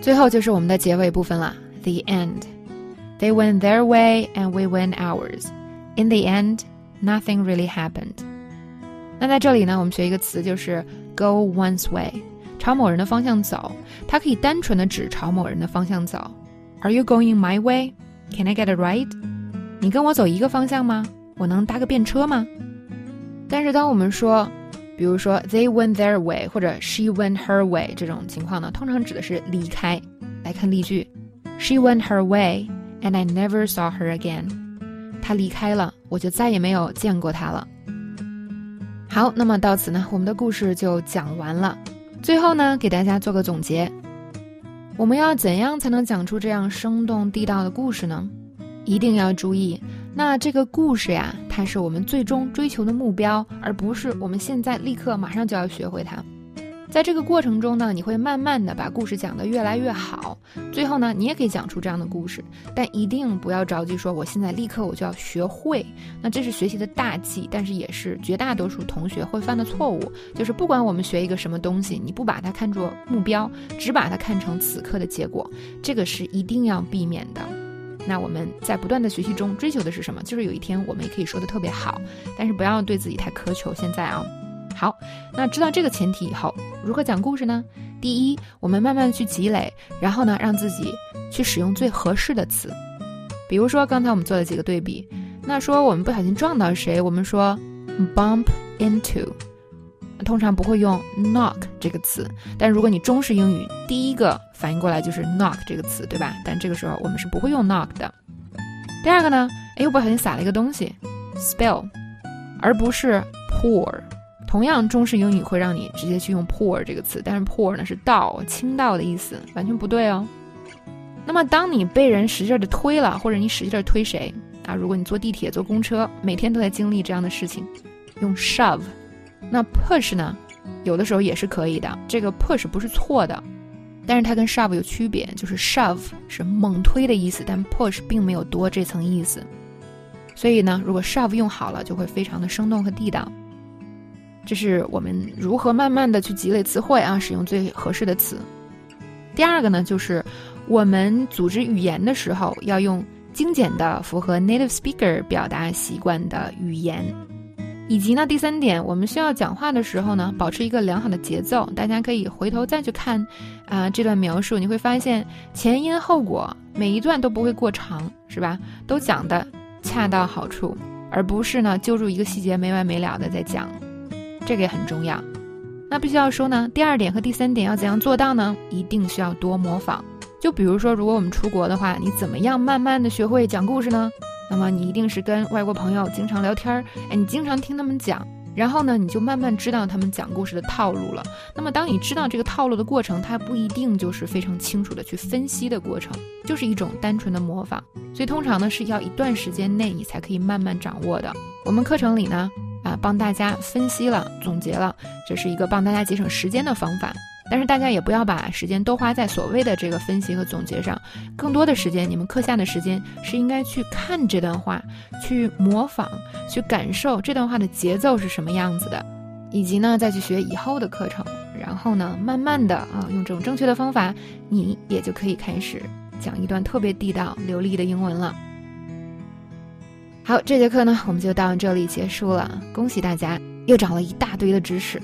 最后就是我们的结尾部分了，the end。They went their way and we went ours. In the end, nothing really happened. 那在这里呢，我们学一个词，就是 go one's way，朝某人的方向走。它可以单纯的指朝某人的方向走。Are you going my way? Can I get a ride? 你跟我走一个方向吗？我能搭个便车吗？但是当我们说，比如说 they went their way 或者 she went her way 这种情况呢，通常指的是离开。来看例句：She went her way and I never saw her again。她离开了，我就再也没有见过她了。好，那么到此呢，我们的故事就讲完了。最后呢，给大家做个总结：我们要怎样才能讲出这样生动地道的故事呢？一定要注意。那这个故事呀，它是我们最终追求的目标，而不是我们现在立刻马上就要学会它。在这个过程中呢，你会慢慢的把故事讲得越来越好，最后呢，你也可以讲出这样的故事。但一定不要着急说，我现在立刻我就要学会。那这是学习的大忌，但是也是绝大多数同学会犯的错误。就是不管我们学一个什么东西，你不把它看作目标，只把它看成此刻的结果，这个是一定要避免的。那我们在不断的学习中追求的是什么？就是有一天我们也可以说的特别好，但是不要对自己太苛求。现在啊，好，那知道这个前提以后，如何讲故事呢？第一，我们慢慢的去积累，然后呢，让自己去使用最合适的词。比如说刚才我们做了几个对比，那说我们不小心撞到谁，我们说 bump into。通常不会用 knock 这个词，但如果你中式英语，第一个反应过来就是 knock 这个词，对吧？但这个时候我们是不会用 knock 的。第二个呢，哎，我不小心洒了一个东西，spill，而不是 pour。同样，中式英语会让你直接去用 pour 这个词，但是 pour 呢是倒、倾倒的意思，完全不对哦。那么，当你被人使劲的推了，或者你使劲推谁啊？如果你坐地铁、坐公车，每天都在经历这样的事情，用 shove。那 push 呢，有的时候也是可以的。这个 push 不是错的，但是它跟 shove 有区别，就是 shove 是猛推的意思，但 push 并没有多这层意思。所以呢，如果 shove 用好了，就会非常的生动和地道。这是我们如何慢慢的去积累词汇啊，使用最合适的词。第二个呢，就是我们组织语言的时候，要用精简的、符合 native speaker 表达习惯的语言。以及呢，第三点，我们需要讲话的时候呢，保持一个良好的节奏。大家可以回头再去看，啊，这段描述，你会发现前因后果每一段都不会过长，是吧？都讲的恰到好处，而不是呢揪住一个细节没完没了的在讲，这个也很重要。那必须要说呢，第二点和第三点要怎样做到呢？一定需要多模仿。就比如说，如果我们出国的话，你怎么样慢慢的学会讲故事呢？那么你一定是跟外国朋友经常聊天儿，哎，你经常听他们讲，然后呢，你就慢慢知道他们讲故事的套路了。那么当你知道这个套路的过程，它不一定就是非常清楚的去分析的过程，就是一种单纯的模仿。所以通常呢是要一段时间内你才可以慢慢掌握的。我们课程里呢，啊，帮大家分析了、总结了，这是一个帮大家节省时间的方法。但是大家也不要把时间都花在所谓的这个分析和总结上，更多的时间，你们课下的时间是应该去看这段话，去模仿，去感受这段话的节奏是什么样子的，以及呢再去学以后的课程，然后呢慢慢的啊用这种正确的方法，你也就可以开始讲一段特别地道流利的英文了。好，这节课呢我们就到这里结束了，恭喜大家又长了一大堆的知识。